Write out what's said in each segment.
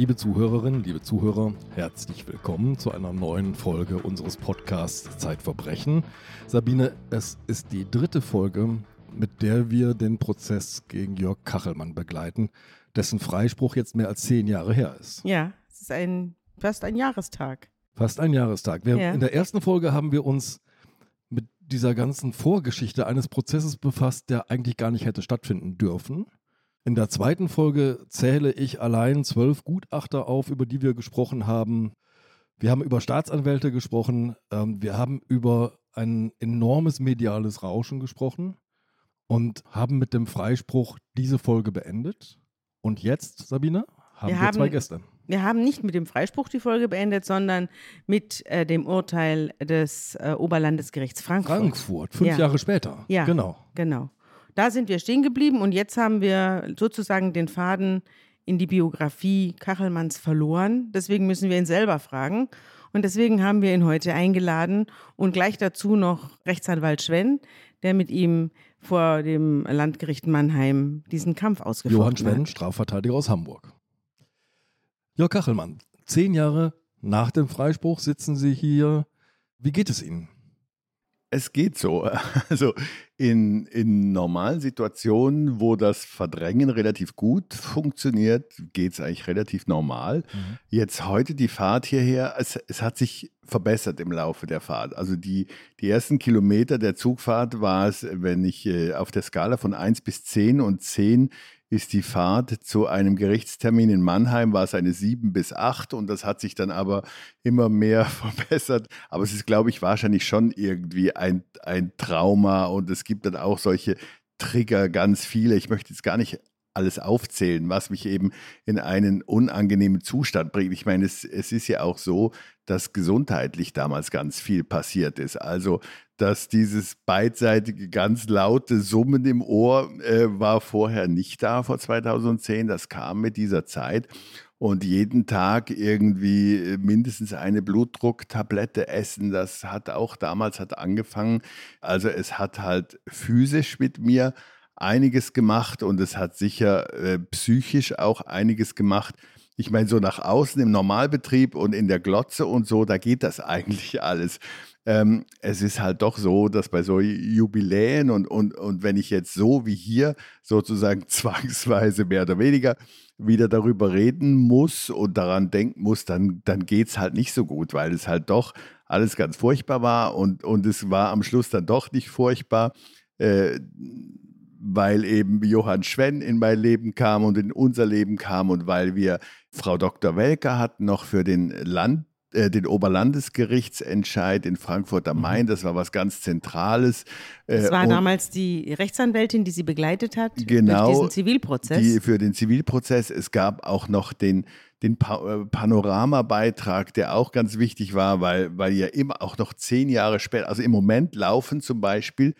Liebe Zuhörerinnen, liebe Zuhörer, herzlich willkommen zu einer neuen Folge unseres Podcasts Zeitverbrechen. Sabine, es ist die dritte Folge, mit der wir den Prozess gegen Jörg Kachelmann begleiten, dessen Freispruch jetzt mehr als zehn Jahre her ist. Ja, es ist ein, fast ein Jahrestag. Fast ein Jahrestag. Wir, Ja. In der ersten Folge haben wir uns mit dieser ganzen Vorgeschichte eines Prozesses befasst, der eigentlich gar nicht hätte stattfinden dürfen. In der zweiten Folge zähle ich allein zwölf Gutachter auf, über die wir gesprochen haben. Wir haben über Staatsanwälte gesprochen. Ähm, wir haben über ein enormes mediales Rauschen gesprochen und haben mit dem Freispruch diese Folge beendet. Und jetzt, Sabine, haben wir, Wir haben- zwei Gäste. Wir haben nicht mit dem Freispruch die Folge beendet, sondern mit äh, dem Urteil des äh, Oberlandesgerichts Frankfurt. Frankfurt, fünf Ja. Jahre später. Ja. Genau. Genau. Da sind wir stehen geblieben und jetzt haben wir sozusagen den Faden in die Biografie Kachelmanns verloren. Deswegen müssen wir ihn selber fragen. Und deswegen haben wir ihn heute eingeladen und gleich dazu noch Rechtsanwalt Schwenn, der mit ihm vor dem Landgericht Mannheim diesen Kampf Johann hat. Schwenn, Strafverteidiger aus Hamburg. Jörg Kachelmann, zehn Jahre nach dem Freispruch sitzen Sie hier. Wie geht es Ihnen? Es geht so. Also in, in normalen Situationen, wo das Verdrängen relativ gut funktioniert, geht es eigentlich relativ normal. Jetzt heute die Fahrt hierher, es, es hat sich verbessert im Laufe der Fahrt. Also die, die ersten Kilometer der Zugfahrt war es, wenn ich äh, auf der Skala von 1 bis 10 und 10 ist die Fahrt zu einem Gerichtstermin in Mannheim, war es eine 7 bis 8 und das hat sich dann aber immer mehr verbessert. Aber es ist, glaube ich, wahrscheinlich schon irgendwie ein, ein Trauma und es gibt dann auch solche Trigger, ganz viele. Ich möchte jetzt gar nicht alles aufzählen, was mich eben in einen unangenehmen Zustand bringt. Ich meine, es, es ist ja auch so, dass gesundheitlich damals ganz viel passiert ist. Also, dass dieses beidseitige, ganz laute Summen im Ohr äh, war vorher nicht da vor 2010. Das kam mit dieser Zeit. Und jeden Tag irgendwie äh, mindestens eine Blutdrucktablette essen, das hat auch damals hat angefangen. Also es hat halt physisch mit mir einiges gemacht und es hat sicher äh, psychisch auch einiges gemacht. Ich meine, so nach außen im Normalbetrieb und in der Glotze und so, da geht das eigentlich alles. Ähm, es ist halt doch so, dass bei so Jubiläen und, und, und wenn ich jetzt so wie hier sozusagen zwangsweise mehr oder weniger wieder darüber reden muss und daran denken muss, dann, dann geht es halt nicht so gut, weil es halt doch alles ganz furchtbar war und, und es war am Schluss dann doch nicht furchtbar. Äh, weil eben Johann Schwenn in mein Leben kam und in unser Leben kam und weil wir Frau Dr. Welker hatten noch für den Land äh, den Oberlandesgerichtsentscheid in Frankfurt am Main, das war was ganz Zentrales. Das Äh, war und damals die Rechtsanwältin, die sie begleitet hat Genau, durch diesen Zivilprozess. Die für den Zivilprozess. Es gab auch noch den, den pa äh, Panoramabeitrag, der auch ganz wichtig war, weil, weil ja immer auch noch zehn Jahre später, also im Moment laufen zum Beispiel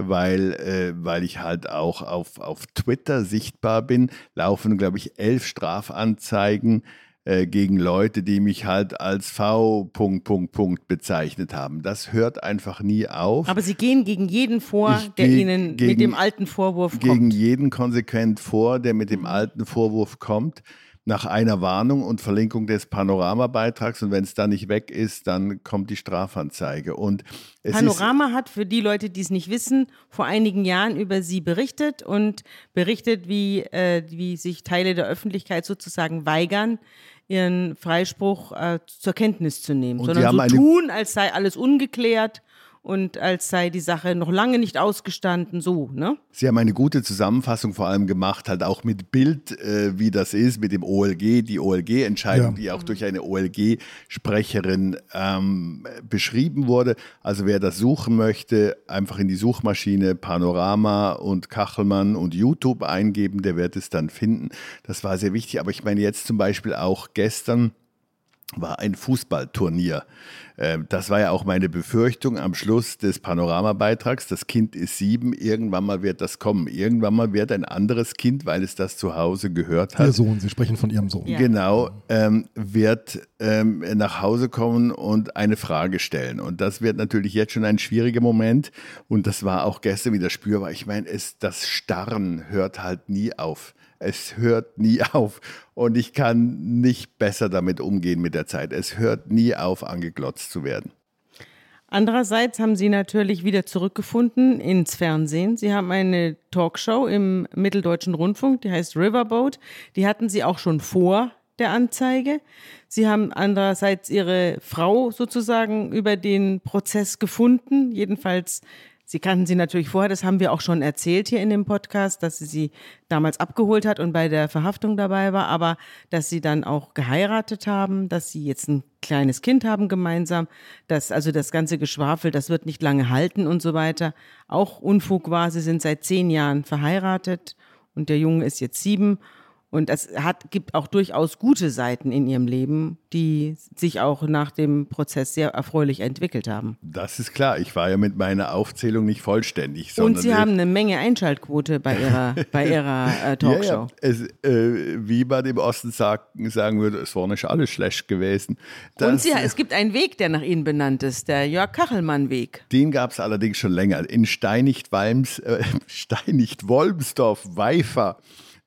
weil, äh, weil ich halt auch auf, auf Twitter sichtbar bin, laufen, glaube ich, elf Strafanzeigen äh, gegen Leute, die mich halt als V. Punkt, Punkt, Punkt bezeichnet haben. Das hört einfach nie auf. Aber sie gehen gegen jeden vor, Ich der ihnen mit gegen- dem alten Vorwurf gegen kommt. jeden konsequent vor, der mit dem alten Vorwurf kommt, nach einer Warnung und Verlinkung des Panoramabeitrags. Und wenn es dann nicht weg ist, dann kommt die Strafanzeige. Und es Panorama hat für die Leute, die es nicht wissen, vor einigen Jahren über sie berichtet und berichtet, wie, äh, wie sich Teile der Öffentlichkeit sozusagen weigern, ihren Freispruch äh, zur Kenntnis zu nehmen, Und sondern so eine- tun, als sei alles ungeklärt und als sei die Sache noch lange nicht ausgestanden, so, ne? Sie haben eine gute Zusammenfassung vor allem gemacht, halt auch mit Bild, äh, wie das ist, mit dem OLG, die OLG-Entscheidung, Ja. die auch durch eine OLG-Sprecherin ähm, beschrieben wurde. Also wer das suchen möchte, einfach in die Suchmaschine Panorama und Kachelmann und YouTube eingeben, der wird es dann finden. Das war sehr wichtig. Aber ich meine jetzt zum Beispiel auch gestern war ein Fußballturnier äh, das war ja auch meine Befürchtung am Schluss des Panoramabeitrags. Das Kind ist sieben, irgendwann mal wird das kommen. Irgendwann mal wird ein anderes Kind, weil es das zu Hause gehört hat. Ihr Sohn, Sie sprechen von Ihrem Sohn. Ja. Genau, ähm, wird ähm, nach Hause kommen und eine Frage stellen. Und das wird natürlich jetzt schon ein schwieriger Moment. Und das war auch gestern wieder spürbar. Ich meine, es, das Starren hört halt nie auf. Es hört nie auf. Und ich kann nicht besser damit umgehen mit der Zeit. Es hört nie auf, angeglotzt zu werden. Andererseits haben Sie natürlich wieder zurückgefunden ins Fernsehen. Sie haben eine Talkshow im Mitteldeutschen Rundfunk, die heißt Riverboat. Die hatten Sie auch schon vor der Anzeige. Sie haben andererseits Ihre Frau sozusagen über den Prozess gefunden. Jedenfalls Sie kannten sie natürlich vorher, das haben wir auch schon erzählt hier in dem Podcast, dass sie sie damals abgeholt hat und bei der Verhaftung dabei war, aber dass sie dann auch geheiratet haben, dass sie jetzt ein kleines Kind haben gemeinsam, dass also das ganze Geschwafel, das wird nicht lange halten und so weiter, auch Unfug war. Sie sind seit zehn Jahren verheiratet und der Junge ist jetzt sieben und es hat, gibt auch durchaus gute Seiten in ihrem Leben, die sich auch nach dem Prozess sehr erfreulich entwickelt haben. Das ist klar. Ich war ja mit meiner Aufzählung nicht vollständig. Und Sie haben eine Menge Einschaltquote bei Ihrer, bei ihrer äh, Talkshow. Ja, ja. Es, äh, wie man im Osten sagen, sagen würde, es war nicht alles schlecht gewesen. Das, Und Sie, es gibt einen Weg, der nach Ihnen benannt ist, der Jörg-Kachelmann-Weg. Den gab es allerdings schon länger. In Steinicht-Wolmsdorf, äh, Steinicht Weifer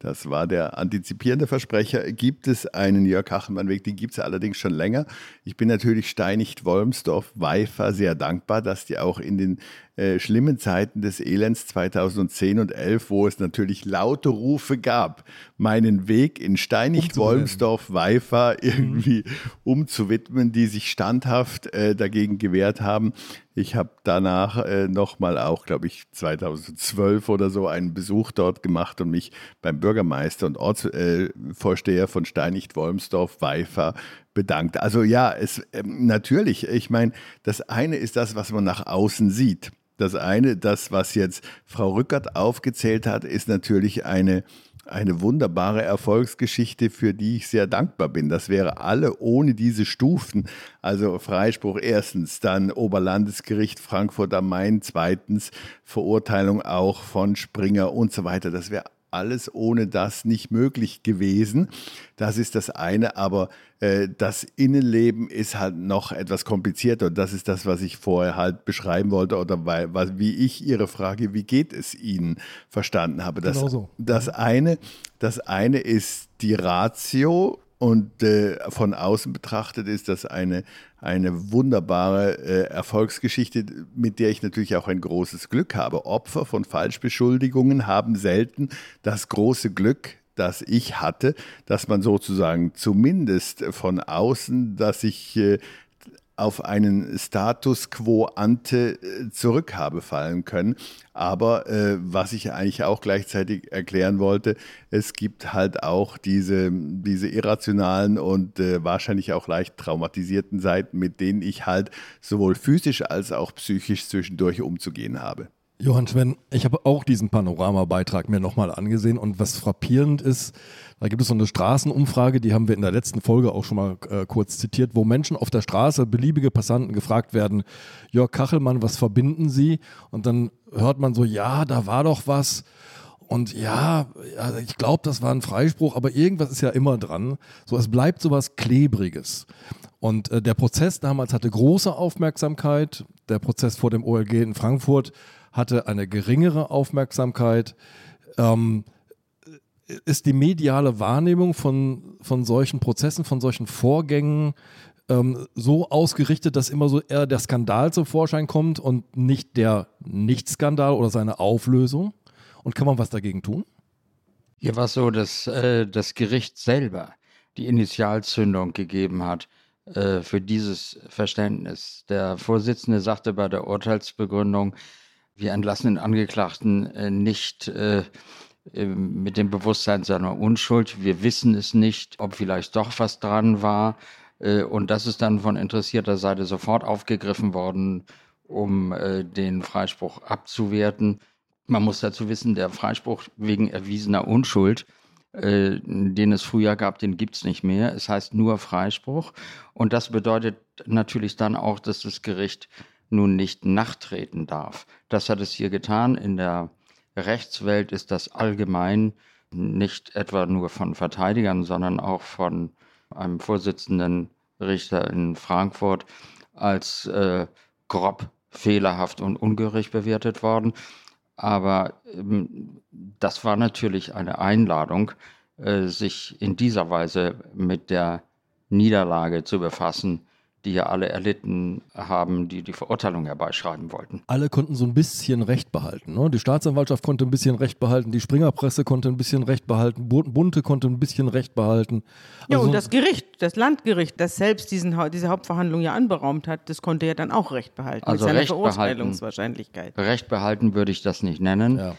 das war der antizipierende Versprecher. Gibt es einen Jörg Hachenmann-Weg? Den gibt es allerdings schon länger. Ich bin natürlich Steinicht, Wolmsdorf, Weifer sehr dankbar, dass die auch in den äh, schlimmen Zeiten des Elends 2010 und 11, wo es natürlich laute Rufe gab, meinen Weg in Steinicht, Wolmsdorf, Weifer mhm. irgendwie mhm. umzuwidmen, die sich standhaft äh, dagegen gewehrt haben. Ich habe danach äh, nochmal auch, glaube ich, 2012 oder so einen Besuch dort gemacht und mich beim Bürgermeister und Ortsvorsteher äh, von Steinicht-Wolmsdorf, Weifer bedankt. Also ja, es äh, natürlich, ich meine, das eine ist das, was man nach außen sieht. Das eine, das, was jetzt Frau Rückert aufgezählt hat, ist natürlich eine, eine wunderbare Erfolgsgeschichte, für die ich sehr dankbar bin. Das wäre alle ohne diese Stufen, also Freispruch erstens, dann Oberlandesgericht Frankfurt am Main zweitens, Verurteilung auch von Springer und so weiter. Das wäre alles ohne das nicht möglich gewesen. Das ist das eine, aber äh, das Innenleben ist halt noch etwas komplizierter und das ist das, was ich vorher halt beschreiben wollte oder weil, weil, wie ich Ihre Frage, wie geht es Ihnen, verstanden habe. Das, genau so. das, eine, das eine ist die Ratio und äh, von außen betrachtet ist das eine, eine wunderbare äh, Erfolgsgeschichte, mit der ich natürlich auch ein großes Glück habe. Opfer von Falschbeschuldigungen haben selten das große Glück, das ich hatte, dass man sozusagen zumindest von außen, dass ich äh, auf einen Status quo ante äh, zurück habe fallen können. Aber äh, was ich eigentlich auch gleichzeitig erklären wollte, es gibt halt auch diese, diese irrationalen und äh, wahrscheinlich auch leicht traumatisierten Seiten, mit denen ich halt sowohl physisch als auch psychisch zwischendurch umzugehen habe. Johann Sven, ich habe auch diesen Panoramabeitrag mir nochmal angesehen und was frappierend ist, da gibt es so eine Straßenumfrage, die haben wir in der letzten Folge auch schon mal äh, kurz zitiert, wo Menschen auf der Straße, beliebige Passanten gefragt werden, Jörg Kachelmann, was verbinden Sie? Und dann hört man so, ja, da war doch was. Und ja, ich glaube, das war ein Freispruch, aber irgendwas ist ja immer dran. So, es bleibt so was Klebriges. Und äh, der Prozess damals hatte große Aufmerksamkeit. Der Prozess vor dem OLG in Frankfurt hatte eine geringere Aufmerksamkeit. Ähm, ist die mediale Wahrnehmung von, von solchen Prozessen, von solchen Vorgängen ähm, so ausgerichtet, dass immer so eher der Skandal zum Vorschein kommt und nicht der Nichtskandal oder seine Auflösung? Und kann man was dagegen tun? Hier war es so, dass äh, das Gericht selber die Initialzündung gegeben hat äh, für dieses Verständnis. Der Vorsitzende sagte bei der Urteilsbegründung, wir entlassen den Angeklagten äh, nicht äh, mit dem Bewusstsein seiner Unschuld. Wir wissen es nicht, ob vielleicht doch was dran war. Äh, und das ist dann von interessierter Seite sofort aufgegriffen worden, um äh, den Freispruch abzuwerten. Man muss dazu wissen, der Freispruch wegen erwiesener Unschuld äh, den es früher gab, den gibt es nicht mehr. Es heißt nur Freispruch. Und das bedeutet natürlich dann auch, dass das Gericht nun nicht nachtreten darf. Das hat es hier getan. In der Rechtswelt ist das allgemein nicht etwa nur von Verteidigern, sondern auch von einem Vorsitzenden Richter in Frankfurt als äh, grob fehlerhaft und ungerecht bewertet worden. Aber ähm, das war natürlich eine Einladung, äh, sich in dieser Weise mit der Niederlage zu befassen, die ja alle erlitten haben, die die Verurteilung herbeischreiben wollten. Alle konnten so ein bisschen Recht behalten. Ne? Die Staatsanwaltschaft konnte ein bisschen Recht behalten, die Springerpresse konnte ein bisschen Recht behalten, Bunte konnte ein bisschen Recht behalten. Also ja, und das Gericht, das Landgericht, das selbst diesen, diese Hauptverhandlung ja anberaumt hat, das konnte ja dann auch Recht behalten. Also mit seiner Recht Verurteilungswahrscheinlichkeit. Behalten, Recht behalten würde ich das nicht nennen. Ja.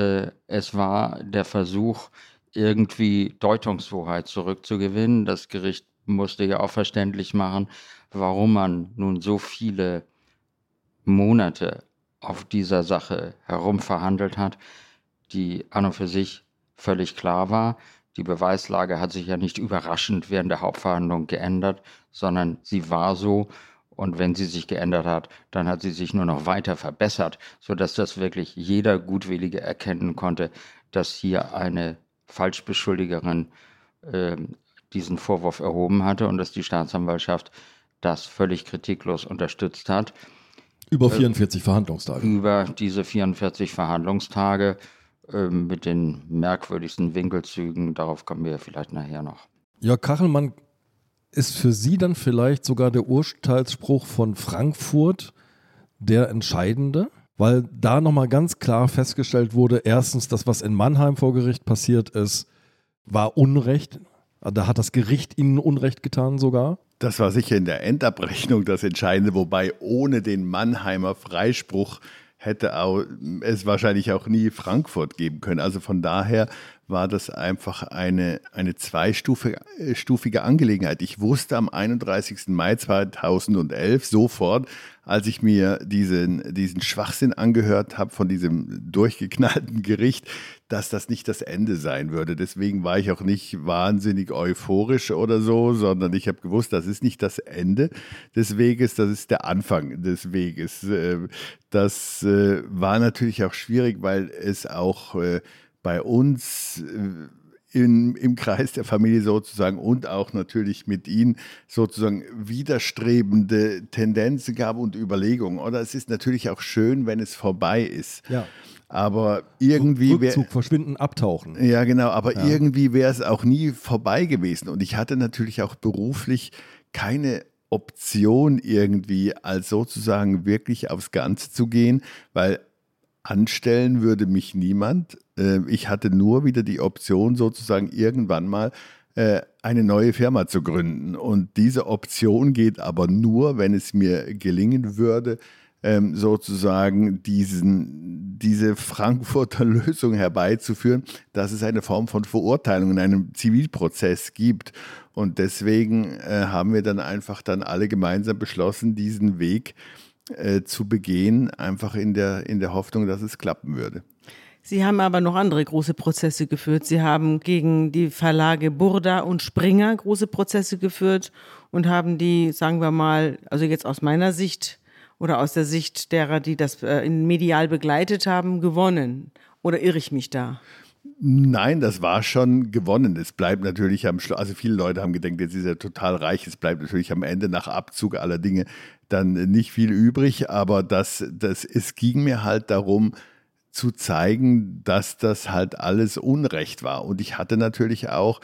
Äh, es war der Versuch, irgendwie Deutungshoheit zurückzugewinnen. Das Gericht musste ja auch verständlich machen, warum man nun so viele Monate auf dieser Sache herumverhandelt hat, die an und für sich völlig klar war. Die Beweislage hat sich ja nicht überraschend während der Hauptverhandlung geändert, sondern sie war so. Und wenn sie sich geändert hat, dann hat sie sich nur noch weiter verbessert, sodass das wirklich jeder Gutwillige erkennen konnte, dass hier eine Falschbeschuldigerin äh, diesen Vorwurf erhoben hatte und dass die Staatsanwaltschaft das völlig kritiklos unterstützt hat. Über 44 äh, Verhandlungstage. Über diese 44 Verhandlungstage äh, mit den merkwürdigsten Winkelzügen, darauf kommen wir vielleicht nachher noch. Jörg Kachelmann ist für Sie dann vielleicht sogar der Urteilsspruch von Frankfurt der entscheidende? Weil da nochmal ganz klar festgestellt wurde, erstens, das, was in Mannheim vor Gericht passiert ist, war Unrecht. Da hat das Gericht ihnen Unrecht getan sogar. Das war sicher in der Endabrechnung das Entscheidende, wobei ohne den Mannheimer Freispruch hätte es wahrscheinlich auch nie Frankfurt geben können. Also von daher war das einfach eine, eine zweistufige Angelegenheit. Ich wusste am 31. Mai 2011 sofort, als ich mir diesen, diesen Schwachsinn angehört habe von diesem durchgeknallten Gericht, dass das nicht das Ende sein würde. Deswegen war ich auch nicht wahnsinnig euphorisch oder so, sondern ich habe gewusst, das ist nicht das Ende des Weges, das ist der Anfang des Weges. Äh, das äh, war natürlich auch schwierig, weil es auch äh, bei uns in, im Kreis der Familie sozusagen und auch natürlich mit ihnen sozusagen widerstrebende Tendenzen gab und Überlegungen. Oder es ist natürlich auch schön, wenn es vorbei ist. Ja. Aber irgendwie Rückzug, verschwinden, abtauchen. Ja, genau. Aber ja. irgendwie wäre es auch nie vorbei gewesen. Und ich hatte natürlich auch beruflich keine Option irgendwie als sozusagen wirklich aufs Ganze zu gehen, weil anstellen würde mich niemand. Äh, ich hatte nur wieder die Option, sozusagen irgendwann mal äh, eine neue Firma zu gründen. Und diese Option geht aber nur, wenn es mir gelingen würde, ähm, sozusagen diesen, diese Frankfurter Lösung herbeizuführen, dass es eine Form von Verurteilung in einem Zivilprozess gibt. Und deswegen äh, haben wir dann einfach dann alle gemeinsam beschlossen, diesen Weg äh, zu begehen, einfach in der, in der Hoffnung, dass es klappen würde. Sie haben aber noch andere große Prozesse geführt. Sie haben gegen die Verlage Burda und Springer große Prozesse geführt und haben die, sagen wir mal, also jetzt aus meiner Sicht, oder aus der Sicht derer, die das äh, medial begleitet haben, gewonnen? Oder irre ich mich da? Nein, das war schon gewonnen. Es bleibt natürlich am Schluss, also viele Leute haben gedacht, jetzt ist er total reich. Es bleibt natürlich am Ende nach Abzug aller Dinge dann nicht viel übrig, aber das, das, es ging mir halt darum, zu zeigen, dass das halt alles Unrecht war. Und ich hatte natürlich auch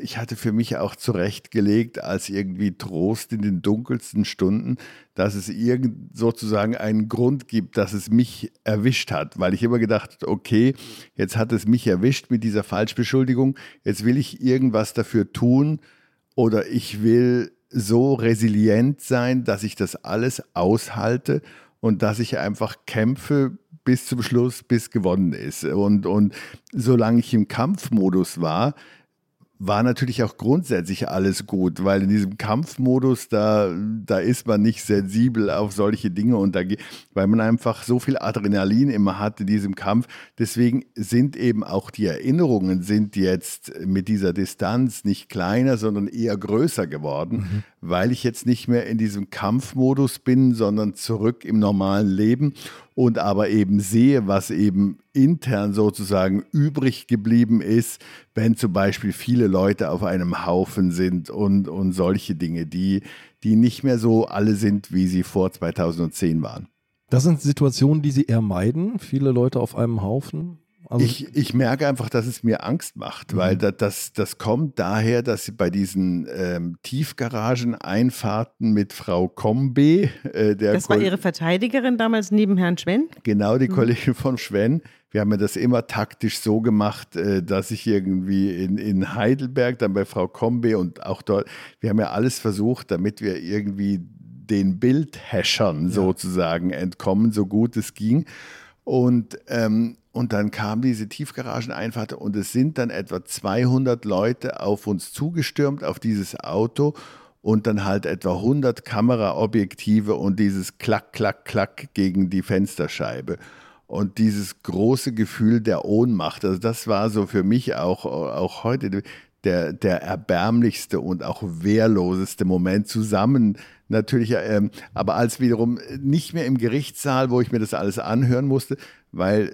ich hatte für mich auch zurechtgelegt als irgendwie Trost in den dunkelsten Stunden, dass es irgend sozusagen einen Grund gibt, dass es mich erwischt hat, weil ich immer gedacht, okay, jetzt hat es mich erwischt mit dieser Falschbeschuldigung, jetzt will ich irgendwas dafür tun oder ich will so resilient sein, dass ich das alles aushalte und dass ich einfach kämpfe bis zum Schluss, bis gewonnen ist. Und, und solange ich im Kampfmodus war, war natürlich auch grundsätzlich alles gut, weil in diesem Kampfmodus, da, da ist man nicht sensibel auf solche Dinge und da, weil man einfach so viel Adrenalin immer hat in diesem Kampf. Deswegen sind eben auch die Erinnerungen sind jetzt mit dieser Distanz nicht kleiner, sondern eher größer geworden, mhm. weil ich jetzt nicht mehr in diesem Kampfmodus bin, sondern zurück im normalen Leben und aber eben sehe, was eben intern sozusagen übrig geblieben ist, wenn zum Beispiel viele Leute auf einem Haufen sind und, und solche Dinge, die, die nicht mehr so alle sind, wie sie vor 2010 waren. Das sind Situationen, die Sie eher meiden, viele Leute auf einem Haufen? Also ich, ich merke einfach, dass es mir Angst macht, mhm. weil das, das, das kommt daher, dass bei diesen ähm, Tiefgarageneinfahrten mit Frau Kombe, äh, der Das war Ihre Verteidigerin damals neben Herrn Schwenn? Genau, die mhm. Kollegin von Schwenn. Wir haben ja das immer taktisch so gemacht, äh, dass ich irgendwie in, in Heidelberg, dann bei Frau Kombe und auch dort, wir haben ja alles versucht, damit wir irgendwie den Bildhäschern ja. sozusagen entkommen, so gut es ging. Und ähm, und dann kam diese Tiefgarageneinfahrt und es sind dann etwa 200 Leute auf uns zugestürmt, auf dieses Auto und dann halt etwa 100 Kameraobjektive und dieses Klack, Klack, Klack gegen die Fensterscheibe. Und dieses große Gefühl der Ohnmacht, also das war so für mich auch, auch heute der, der erbärmlichste und auch wehrloseste Moment zusammen. Natürlich, ähm, aber als wiederum nicht mehr im Gerichtssaal, wo ich mir das alles anhören musste, weil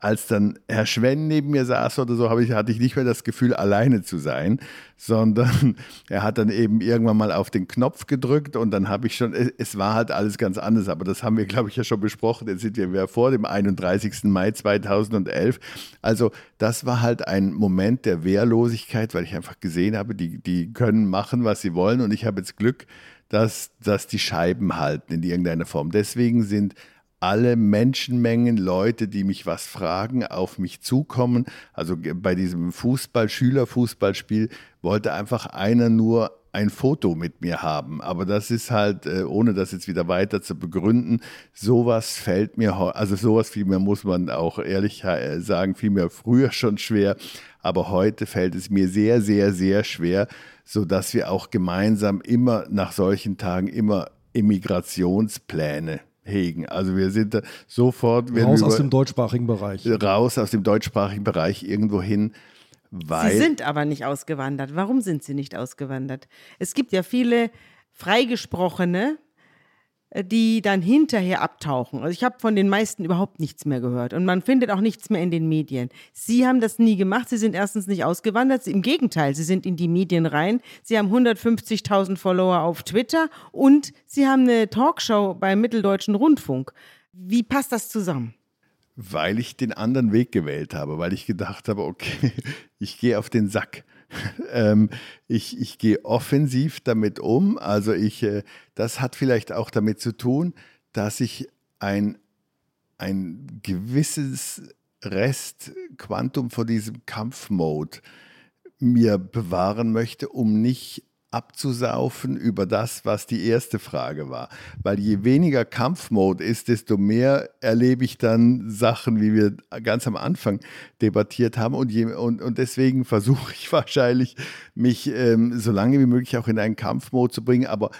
als dann Herr Schwenn neben mir saß oder so, ich, hatte ich nicht mehr das Gefühl, alleine zu sein, sondern er hat dann eben irgendwann mal auf den Knopf gedrückt und dann habe ich schon, es war halt alles ganz anders, aber das haben wir, glaube ich, ja schon besprochen. Jetzt sind wir vor dem 31. Mai 2011. Also das war halt ein Moment der Wehrlosigkeit, weil ich einfach gesehen habe, die, die können machen, was sie wollen und ich habe jetzt Glück, dass, dass die Scheiben halten in irgendeiner Form. Deswegen sind alle Menschenmengen, Leute, die mich was fragen, auf mich zukommen. Also bei diesem Fußball, Schülerfußballspiel wollte einfach einer nur ein Foto mit mir haben. Aber das ist halt, äh, ohne das jetzt wieder weiter zu begründen, sowas fällt mir, also sowas fiel mir, muss man auch ehrlich äh, sagen, fiel mir früher schon schwer. Aber heute fällt es mir sehr, sehr, sehr schwer, sodass wir auch gemeinsam immer nach solchen Tagen immer Immigrationspläne hegen. Also wir sind sofort raus aus dem deutschsprachigen Bereich. Raus aus dem deutschsprachigen Bereich irgendwo hin. Weil sie sind aber nicht ausgewandert. Warum sind sie nicht ausgewandert? Es gibt ja viele Freigesprochene, die dann hinterher abtauchen. Also ich habe von den meisten überhaupt nichts mehr gehört und man findet auch nichts mehr in den Medien. Sie haben das nie gemacht. Sie sind erstens nicht ausgewandert. Im Gegenteil, sie sind in die Medien rein. Sie haben 150.000 Follower auf Twitter und sie haben eine Talkshow beim Mitteldeutschen Rundfunk. Wie passt das zusammen? Weil ich den anderen Weg gewählt habe, weil ich gedacht habe, okay, ich gehe auf den Sack. ähm, ich, ich gehe offensiv damit um. Also ich, äh, das hat vielleicht auch damit zu tun, dass ich ein, ein gewisses Restquantum von diesem Kampfmode mir bewahren möchte, um nicht abzusaufen über das, was die erste Frage war. Weil je weniger Kampfmode ist, desto mehr erlebe ich dann Sachen, wie wir ganz am Anfang debattiert haben. Und, je, und, und deswegen versuche ich wahrscheinlich, mich ähm, so lange wie möglich auch in einen Kampfmode zu bringen. Aber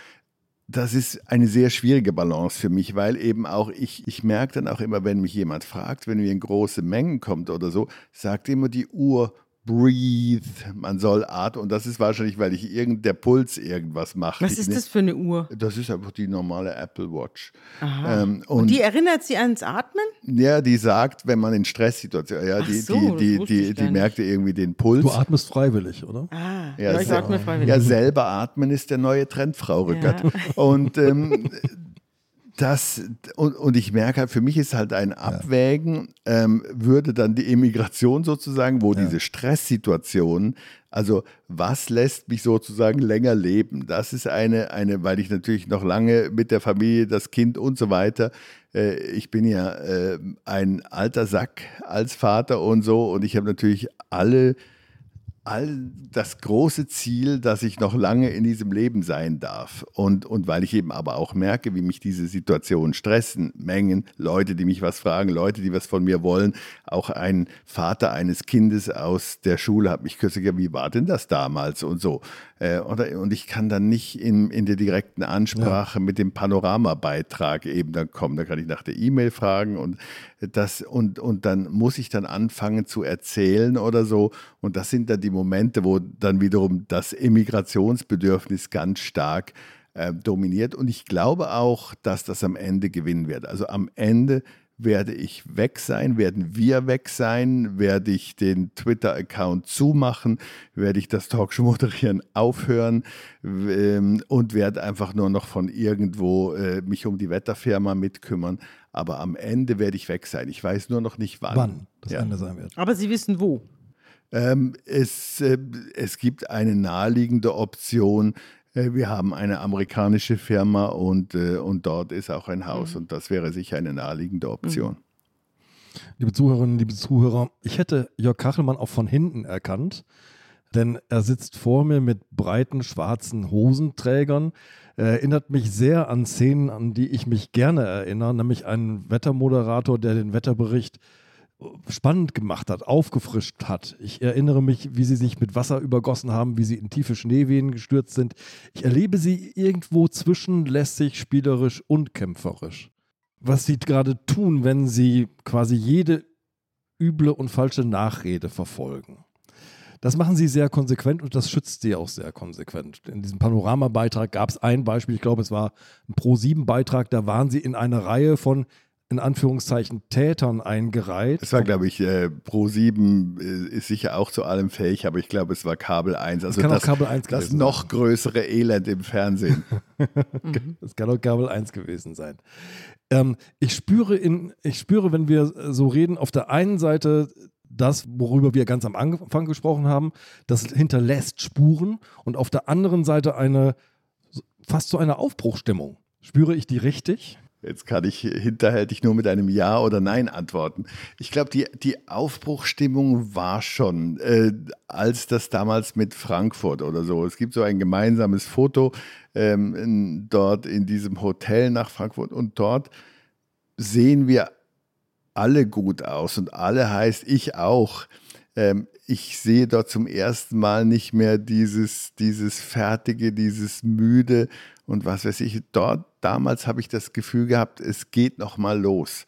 das ist eine sehr schwierige Balance für mich, weil eben auch ich, ich merke dann auch immer, wenn mich jemand fragt, wenn mir in große Mengen kommt oder so, sagt immer die Uhr, breathe, man soll atmen. Und das ist wahrscheinlich, weil ich irgend, der Puls irgendwas macht. Was ist das für eine Uhr? Das ist einfach die normale Apple Watch. Ähm, und, und, die erinnert Sie ans Atmen? Ja, die sagt, wenn man in Stresssituationen, ja, die, so, die, die, die, die merkte irgendwie den Puls. Du atmest freiwillig, oder? Ah, ja, ich atme freiwillig. Ja, selber atmen ist der neue Trend, Frau Rückert. Ja. Und ähm, das, und, und ich merke halt, für mich ist halt ein Abwägen, ja. ähm, würde dann die Immigration sozusagen, wo ja. diese Stresssituation, also was lässt mich sozusagen länger leben? Das ist eine, eine, weil ich natürlich noch lange mit der Familie, das Kind und so weiter, äh, ich bin ja äh, ein alter Sack als Vater und so und ich habe natürlich alle all das große Ziel, dass ich noch lange in diesem Leben sein darf. Und, und weil ich eben aber auch merke, wie mich diese Situationen stressen, Mengen, Leute, die mich was fragen, Leute, die was von mir wollen. Auch ein Vater eines Kindes aus der Schule hat mich kürzlich gesagt, wie war denn das damals und so. Äh, oder, und ich kann dann nicht in, in der direkten Ansprache ja. mit dem Panoramabeitrag eben dann kommen. Da kann ich nach der E-Mail fragen und das und, und dann muss ich dann anfangen zu erzählen oder so. Und das sind dann die Momente, wo dann wiederum das Immigrationsbedürfnis ganz stark äh, dominiert. Und ich glaube auch, dass das am Ende gewinnen wird. Also am Ende werde ich weg sein, werden wir weg sein, werde ich den Twitter-Account zumachen, werde ich das Talkshow moderieren aufhören ähm, und werde einfach nur noch von irgendwo äh, mich um die Wetterfirma mitkümmern. Aber am Ende werde ich weg sein. Ich weiß nur noch nicht wann. Wann das ja. Ende sein wird. Aber Sie wissen wo. Ähm, es, äh, es gibt eine naheliegende Option, äh, wir haben eine amerikanische Firma und, äh, und dort ist auch ein Haus mhm. und das wäre sicher eine naheliegende Option. Mhm. Liebe Zuhörerinnen, liebe Zuhörer, ich hätte Jörg Kachelmann auch von hinten erkannt, denn er sitzt vor mir mit breiten schwarzen Hosenträgern. Er erinnert mich sehr an Szenen, an die ich mich gerne erinnere, nämlich einen Wettermoderator, der den Wetterbericht spannend gemacht hat, aufgefrischt hat. Ich erinnere mich, wie sie sich mit Wasser übergossen haben, wie sie in tiefe Schneewehen gestürzt sind. Ich erlebe sie irgendwo zwischen lässig, spielerisch und kämpferisch. Was sie gerade tun, wenn sie quasi jede üble und falsche Nachrede verfolgen. Das machen sie sehr konsequent und das schützt sie auch sehr konsequent. In diesem Panoramabeitrag gab es ein Beispiel, ich glaube, es war ein Pro-7-Beitrag, da waren sie in einer Reihe von in Anführungszeichen Tätern eingereiht. Es war, glaube ich, äh, Pro 7 äh, ist sicher auch zu allem fähig, aber ich glaube, es war Kabel 1. Also das, das, Kabel 1 das noch sein. größere Elend im Fernsehen. das kann auch Kabel 1 gewesen sein. Ähm, ich, spüre in, ich spüre, wenn wir so reden, auf der einen Seite das, worüber wir ganz am Anfang gesprochen haben, das hinterlässt Spuren und auf der anderen Seite eine fast so eine Aufbruchstimmung. Spüre ich die richtig? Jetzt kann ich hinterhältig nur mit einem Ja oder Nein antworten. Ich glaube, die, die Aufbruchstimmung war schon, äh, als das damals mit Frankfurt oder so. Es gibt so ein gemeinsames Foto ähm, in, dort in diesem Hotel nach Frankfurt und dort sehen wir alle gut aus und alle heißt ich auch. Ähm, ich sehe dort zum ersten Mal nicht mehr dieses, dieses Fertige, dieses Müde und was weiß ich. Dort damals habe ich das Gefühl gehabt, es geht noch mal los.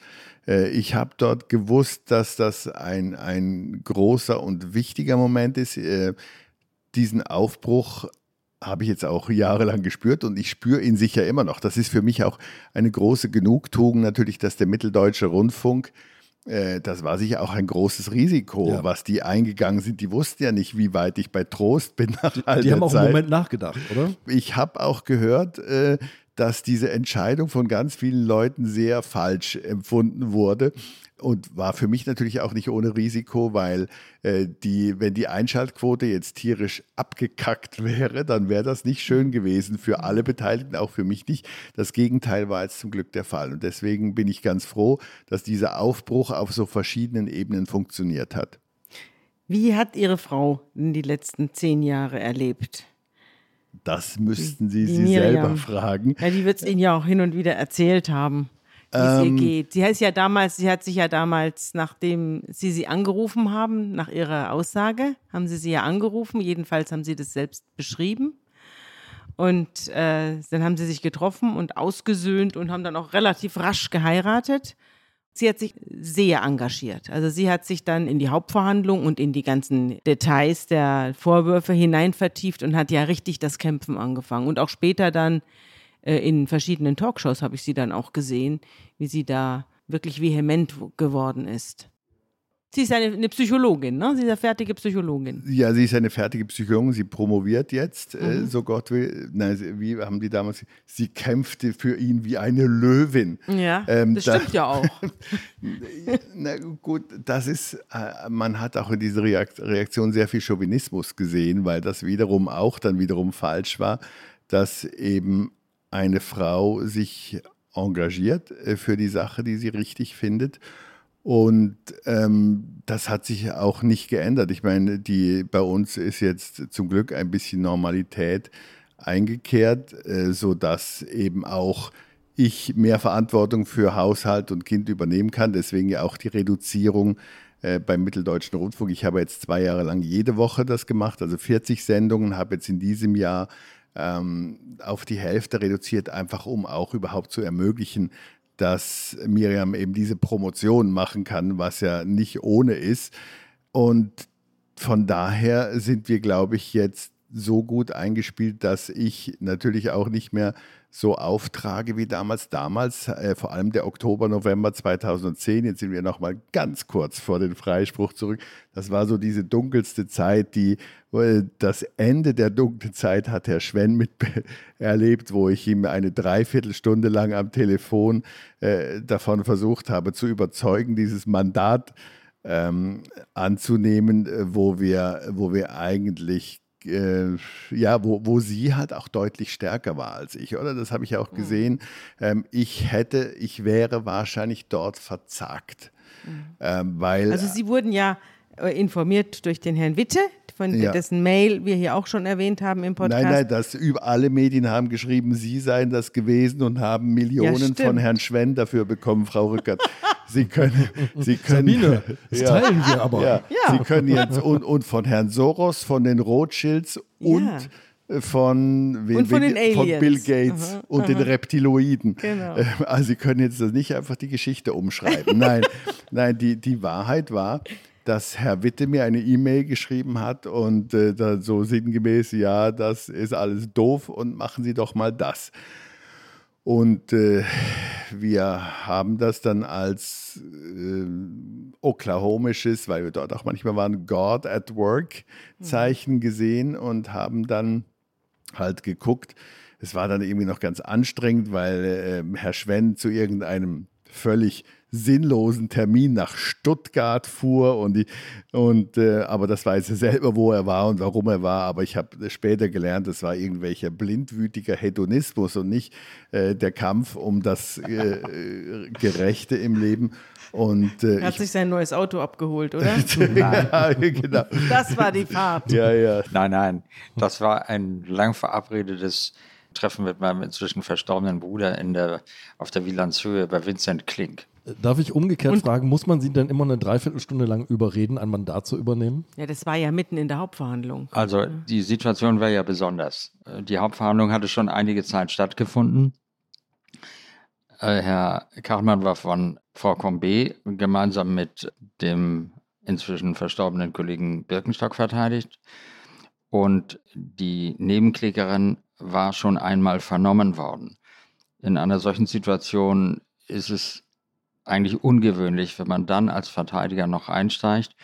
Äh, ich habe dort gewusst, dass das ein, ein großer und wichtiger Moment ist. Äh, diesen Aufbruch habe ich jetzt auch jahrelang gespürt und ich spüre ihn sicher immer noch. Das ist für mich auch eine große Genugtuung natürlich, dass der Mitteldeutsche Rundfunk das war sicher auch ein großes Risiko, ja. was die eingegangen sind. Die wussten ja nicht, wie weit ich bei Trost bin. Nach die, die haben auch Zeit. einen Moment nachgedacht, oder? Ich habe auch gehört, äh, dass diese Entscheidung von ganz vielen Leuten sehr falsch empfunden wurde und war für mich natürlich auch nicht ohne Risiko, weil äh, die, wenn die Einschaltquote jetzt tierisch abgekackt wäre, dann wäre das nicht schön gewesen für alle Beteiligten, auch für mich nicht. Das Gegenteil war jetzt zum Glück der Fall. Und deswegen bin ich ganz froh, dass dieser Aufbruch auf so verschiedenen Ebenen funktioniert hat. Wie hat Ihre Frau die letzten zehn Jahre erlebt? Das müssten Sie die sie Miriam. selber fragen. Ja, die wird es Ihnen ja auch hin und wieder erzählt haben, wie es ihr ähm, geht. Sie heißt ja damals, sie hat sich ja damals, nachdem Sie sie angerufen haben, nach ihrer Aussage, haben Sie sie ja angerufen. Jedenfalls haben Sie das selbst beschrieben. Und äh, dann haben sie sich getroffen und ausgesöhnt und haben dann auch relativ rasch geheiratet. Sie hat sich sehr engagiert. Also sie hat sich dann in die Hauptverhandlung und in die ganzen Details der Vorwürfe hinein vertieft und hat ja richtig das Kämpfen angefangen. Und auch später dann in verschiedenen Talkshows habe ich sie dann auch gesehen, wie sie da wirklich vehement geworden ist. Sie ist eine, eine, Psychologin, ne? Sie ist eine fertige Psychologin. Ja, sie ist eine fertige Psychologin. Sie promoviert jetzt, äh, mhm. äh, so Gott will. Nein, wie haben die damals? Sie kämpfte für ihn wie eine Löwin. Ja, ähm, das stimmt da, ja auch. na gut, das ist, äh, man hat auch in dieser Reaktion sehr viel Chauvinismus gesehen, weil das wiederum auch dann wiederum falsch war, dass eben eine Frau sich engagiert äh, für die Sache, die sie richtig findet Und ähm, das hat sich auch nicht geändert. Ich meine, die, bei uns ist jetzt zum Glück ein bisschen Normalität eingekehrt, äh, sodass eben auch ich mehr Verantwortung für Haushalt und Kind übernehmen kann. Deswegen ja auch die Reduzierung äh, beim Mitteldeutschen Rundfunk. Ich habe jetzt zwei Jahre lang jede Woche das gemacht, also 40 Sendungen, habe jetzt in diesem Jahr ähm, auf die Hälfte reduziert, einfach um auch überhaupt zu ermöglichen, dass Miriam eben diese Promotion machen kann, was ja nicht ohne ist. Und von daher sind wir, glaube ich, jetzt so gut eingespielt, dass ich natürlich auch nicht mehr so auftrage wie damals. Damals, äh, vor allem der Oktober, November 2010, jetzt sind wir noch mal ganz kurz vor den Freispruch zurück. Das war so diese dunkelste Zeit, die äh, das Ende der dunklen Zeit hat Herr Schwenn mit erlebt, wo ich ihm eine Dreiviertelstunde lang am Telefon äh, davon versucht habe zu überzeugen, dieses Mandat ähm, anzunehmen, äh, wo wir, wo wir eigentlich äh, ja, wo, wo sie halt auch deutlich stärker war als ich, oder? Das habe ich auch mhm. gesehen. Ähm, ich hätte, ich wäre wahrscheinlich dort verzagt. Mhm. Ähm, weil, also Sie wurden ja informiert durch den Herrn Witte, von ja. dessen Mail wir hier auch schon erwähnt haben im Podcast. Nein, nein, das über alle Medien haben geschrieben, Sie seien das gewesen und haben Millionen ja, von Herrn Schwenn dafür bekommen, Frau Rückert. Sie können, Sie können, Sabine, das ja, teilen wir aber. Ja, Sie können jetzt und, und von Herrn Soros, von den Rothschilds und von, wen, und von, wen, von Bill Gates aha, und aha. den Reptiloiden. Genau. Also Sie können jetzt nicht einfach die Geschichte umschreiben. Nein, nein, die, die Wahrheit war, dass Herr Witte mir eine E-Mail geschrieben hat und äh, so sinngemäß, ja, das ist alles doof und machen Sie doch mal das. Und äh, wir haben das dann als äh, oklahomisches, weil wir dort auch manchmal waren, God at Work Zeichen gesehen und haben dann halt geguckt. Es war dann irgendwie noch ganz anstrengend, weil äh, Herr Schwenn zu irgendeinem völlig sinnlosen Termin nach Stuttgart fuhr und, die, und äh, aber das weiß er selber, wo er war und warum er war. Aber ich habe später gelernt, es war irgendwelcher blindwütiger Hedonismus und nicht äh, der Kampf um das äh, äh Gerechte im Leben. Und, äh, er hat sich sein neues Auto abgeholt, oder? ja, genau. Das war die Fahrt. Ja, ja. Nein, nein. Das war ein lang verabredetes Treffen mit meinem inzwischen verstorbenen Bruder in der, auf der Wielandshöhe bei Vincent Klink. Darf ich umgekehrt und, fragen, muss man sie denn immer eine Dreiviertelstunde lang überreden, ein Mandat zu übernehmen? Ja, das war ja mitten in der Hauptverhandlung. Also die Situation war ja besonders. Die Hauptverhandlung hatte schon einige Zeit stattgefunden. Äh, Herr Kachmann war von Frau Combe gemeinsam mit dem inzwischen verstorbenen Kollegen Birkenstock verteidigt. Und die Nebenklägerin war schon einmal vernommen worden. In einer solchen Situation ist es eigentlich ungewöhnlich, wenn man dann als Verteidiger noch einsteigt.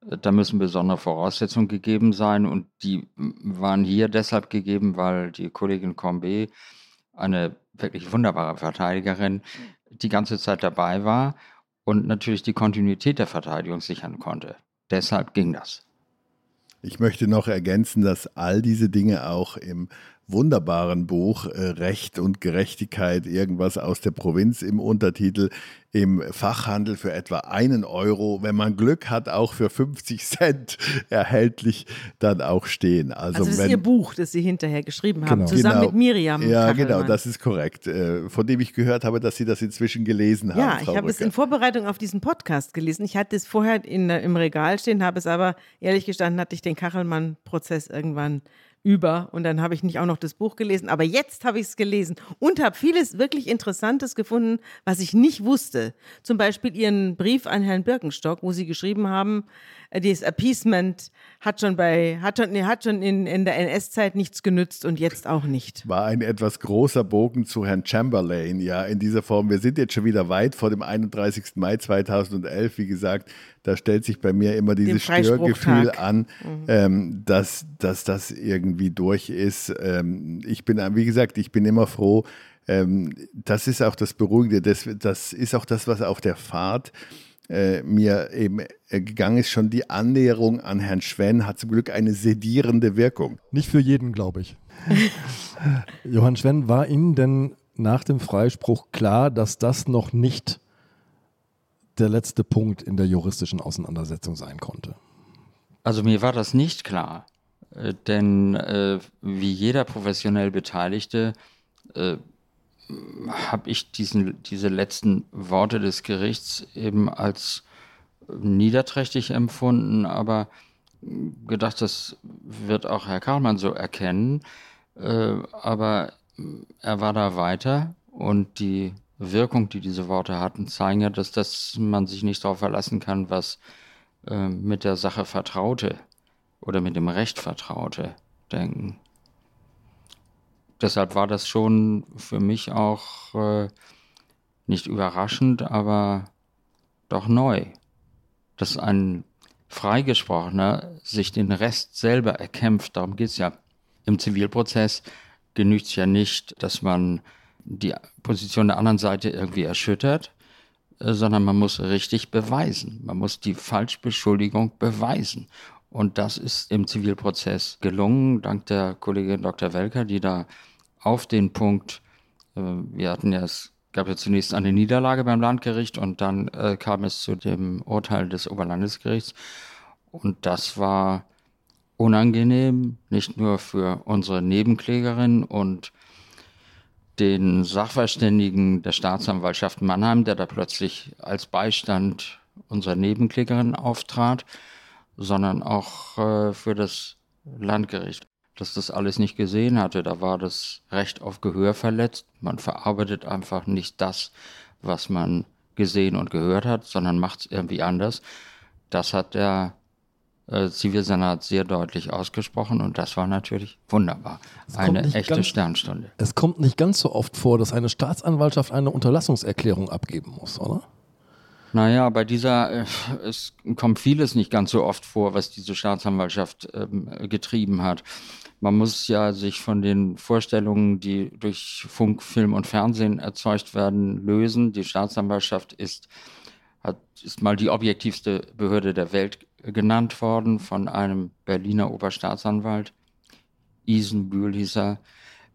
Da müssen besondere Voraussetzungen gegeben sein und die waren hier deshalb gegeben, weil die Kollegin Combe, eine wirklich wunderbare Verteidigerin, die ganze Zeit dabei war und natürlich die Kontinuität der Verteidigung sichern konnte. Deshalb ging das. Ich möchte noch ergänzen, dass all diese Dinge auch im wunderbaren Buch äh, Recht und Gerechtigkeit, irgendwas aus der Provinz im Untertitel, im Fachhandel für etwa einen Euro, wenn man Glück hat, auch für 50 Cent erhältlich dann auch stehen. Also, also das ist Ihr Buch, das Sie hinterher geschrieben haben, genau. zusammen genau. mit Miriam. Ja, Kachelmann. genau, das ist korrekt. Äh, von dem ich gehört habe, dass Sie das inzwischen gelesen haben. Ja, ich habe es in Vorbereitung auf diesen Podcast gelesen. Ich hatte es vorher in, im Regal stehen, habe es aber, ehrlich gestanden, hatte ich den Kachelmann-Prozess irgendwann über und dann habe ich nicht auch noch das Buch gelesen, aber jetzt habe ich es gelesen und habe vieles wirklich Interessantes gefunden, was ich nicht wusste. Zum Beispiel Ihren Brief an Herrn Birkenstock, wo Sie geschrieben haben, dieses Appeasement hat schon bei, hat schon, nee, hat schon in, in der NS-Zeit nichts genützt und jetzt auch nicht. War ein etwas großer Bogen zu Herrn Chamberlain, ja, in dieser Form. Wir sind jetzt schon wieder weit vor dem 31. Mai 2011, wie gesagt da stellt sich bei mir immer dieses Störgefühl an, mhm. ähm, dass, dass das irgendwie durch ist. Ähm, ich bin, wie gesagt, ich bin immer froh. Ähm, das ist auch das Beruhigende. Das, das ist auch das, was auf der Fahrt äh, mir eben äh, gegangen ist. Schon die Annäherung an Herrn Schwenn hat zum Glück eine sedierende Wirkung. Nicht für jeden, glaube ich. Johann Schwenn, war Ihnen denn nach dem Freispruch klar, dass das noch nicht der letzte Punkt in der juristischen Auseinandersetzung sein konnte. Also mir war das nicht klar, äh, denn äh, wie jeder professionell Beteiligte äh, habe ich diesen, diese letzten Worte des Gerichts eben als niederträchtig empfunden, aber gedacht, das wird auch Herr Karlmann so erkennen. Äh, aber er war da weiter und die Wirkung, die diese Worte hatten, zeigen ja, dass das, man sich nicht darauf verlassen kann, was äh, mit der Sache Vertraute oder mit dem Recht Vertraute denken. Deshalb war das schon für mich auch äh, nicht überraschend, aber doch neu, dass ein Freigesprochener sich den Rest selber erkämpft. Darum geht es ja. Im Zivilprozess genügt es ja nicht, dass man die Position der anderen Seite irgendwie erschüttert, äh, sondern man muss richtig beweisen. Man muss die Falschbeschuldigung beweisen. Und das ist im Zivilprozess gelungen, dank der Kollegin Dr. Welker, die da auf den Punkt, äh, wir hatten ja, es gab ja zunächst eine Niederlage beim Landgericht und dann äh, kam es zu dem Urteil des Oberlandesgerichts. Und das war unangenehm, nicht nur für unsere Nebenklägerin und den Sachverständigen der Staatsanwaltschaft Mannheim, der da plötzlich als Beistand unserer Nebenklägerin auftrat, sondern auch äh, für das Landgericht, das das alles nicht gesehen hatte. Da war das Recht auf Gehör verletzt. Man verarbeitet einfach nicht das, was man gesehen und gehört hat, sondern macht es irgendwie anders. Das hat der äh, Zivilsenat sehr deutlich ausgesprochen und das war natürlich wunderbar. Eine echte ganz, Sternstunde. Es kommt nicht ganz so oft vor, dass eine Staatsanwaltschaft eine Unterlassungserklärung abgeben muss, oder? Naja, bei dieser, äh, es kommt vieles nicht ganz so oft vor, was diese Staatsanwaltschaft ähm, getrieben hat. Man muss ja sich von den Vorstellungen, die durch Funk, Film und Fernsehen erzeugt werden, lösen. Die Staatsanwaltschaft ist, hat, ist mal die objektivste Behörde der Welt genannt worden von einem Berliner Oberstaatsanwalt. Isenbühl hieß er.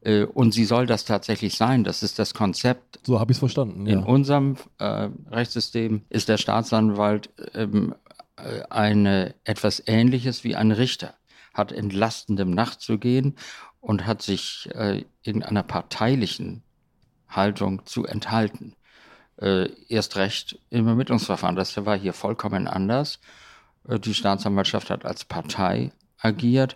Äh, und sie soll das tatsächlich sein. Das ist das Konzept. So habe ich es verstanden. Ja. In unserem äh, Rechtssystem ist der Staatsanwalt ähm, äh, eine etwas Ähnliches wie ein Richter, hat entlastendem nachzugehen und hat sich äh, irgendeiner parteilichen Haltung zu enthalten. Äh, erst recht im Ermittlungsverfahren. Das war hier vollkommen anders. Äh, die Staatsanwaltschaft hat als Partei agiert